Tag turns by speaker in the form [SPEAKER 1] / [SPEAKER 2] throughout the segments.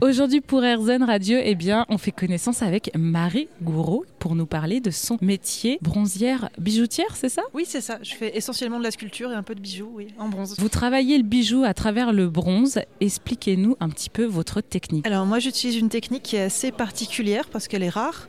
[SPEAKER 1] Aujourd'hui pour Airzen Radio, eh bien, on fait connaissance avec Marie Gouraud pour nous parler de son métier bronzière bijoutière, c'est ça?
[SPEAKER 2] Oui, c'est ça. Je fais essentiellement de la sculpture et un peu de bijoux, oui, en bronze.
[SPEAKER 1] Vous travaillez le bijou à travers le bronze. Expliquez-nous un petit peu votre technique.
[SPEAKER 2] Alors moi, j'utilise une technique qui est assez particulière parce qu'elle est rare.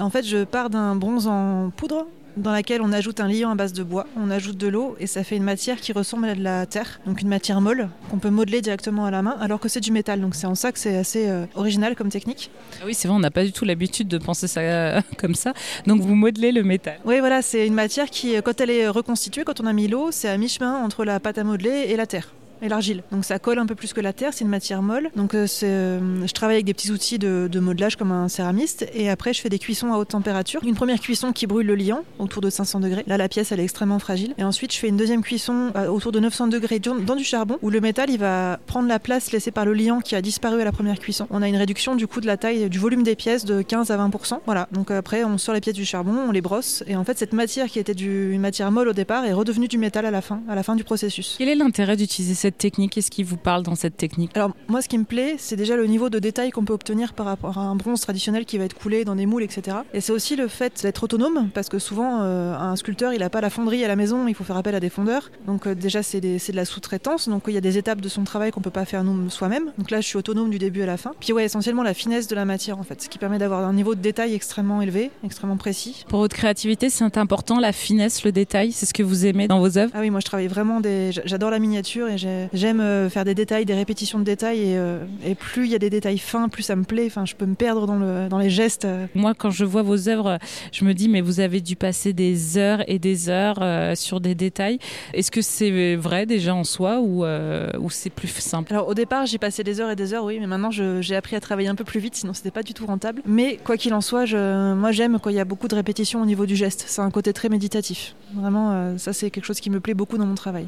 [SPEAKER 2] En fait, je pars d'un bronze en poudre dans laquelle on ajoute un liant à base de bois, on ajoute de l'eau et ça fait une matière qui ressemble à de la terre, donc une matière molle qu'on peut modeler directement à la main alors que c'est du métal. Donc c'est en ça que c'est assez euh, original comme technique.
[SPEAKER 1] Ah oui, c'est vrai, on n'a pas du tout l'habitude de penser ça euh, comme ça. Donc vous modelez le métal.
[SPEAKER 2] Oui, voilà, c'est une matière qui, quand elle est reconstituée, quand on a mis l'eau, c'est à mi-chemin entre la pâte à modeler et la terre et l'argile. Donc ça colle un peu plus que la terre, c'est une matière molle. Donc euh, euh, je travaille avec des petits outils de, modelage comme un céramiste et après je fais des cuissons à haute température. Une première cuisson qui brûle le liant autour de 500 degrés. Là la pièce elle est extrêmement fragile. Et ensuite je fais une deuxième cuisson euh, autour de 900 degrés dans du charbon où le métal il va prendre la place laissée par le liant qui a disparu à la première cuisson. On a une réduction du coup de la taille, du volume des pièces de 15 à 20%. Voilà, donc après on sort les pièces du charbon, on les brosse et en fait cette matière qui était une matière molle au départ est redevenue du métal à la fin, à la fin du processus.
[SPEAKER 1] Quel est l'intérêt d'utiliser cette technique Qu'est-ce qui vous parle dans cette technique?
[SPEAKER 2] Alors moi ce qui me plaît c'est déjà le niveau de détail qu'on peut obtenir par rapport à un bronze traditionnel qui va être coulé dans des moules etc. Et c'est aussi le fait d'être autonome parce que souvent euh, un sculpteur il n'a pas la fonderie à la maison, il faut faire appel à des fondeurs. Donc euh, déjà c'est de la sous-traitance, donc il y a des étapes de son travail qu'on peut pas faire nous soi-même. Donc là je suis autonome du début à la fin. Puis ouais essentiellement la finesse de la matière en fait, ce qui permet d'avoir un niveau de détail extrêmement élevé, extrêmement précis.
[SPEAKER 1] Pour votre créativité c'est important la finesse, le détail, c'est ce que vous aimez dans vos œuvres?
[SPEAKER 2] Ah oui moi je travaille vraiment des... J'adore la miniature et j'aime euh, faire des détails, des répétitions de détails. Euh, et, plus il y a des détails fins, plus ça me plaît. Enfin, je peux me perdre dans, le, dans les gestes.
[SPEAKER 1] Moi, quand je vois vos œuvres, je me dis, mais vous avez dû passer des heures et des heures euh, sur des détails. Est-ce que c'est vrai déjà en soi ou, ou c'est plus simple?
[SPEAKER 2] Alors, au départ, j'ai passé des heures et des heures, oui, mais maintenant, j'ai appris à travailler un peu plus vite, sinon c'était pas du tout rentable. Mais quoi qu'il en soit, je, moi, j'aime quand il y a beaucoup de répétitions au niveau du geste. C'est un côté très méditatif. Vraiment, ça, c'est quelque chose qui me plaît beaucoup dans mon travail.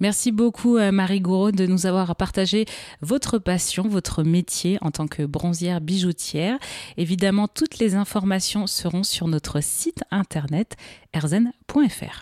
[SPEAKER 1] Merci beaucoup, Marie Gouraud, de nous avoir partagé votre passion, votre métier en tant que bronzière bijoutière. Évidemment, toutes les informations seront sur notre site internet erzen.fr.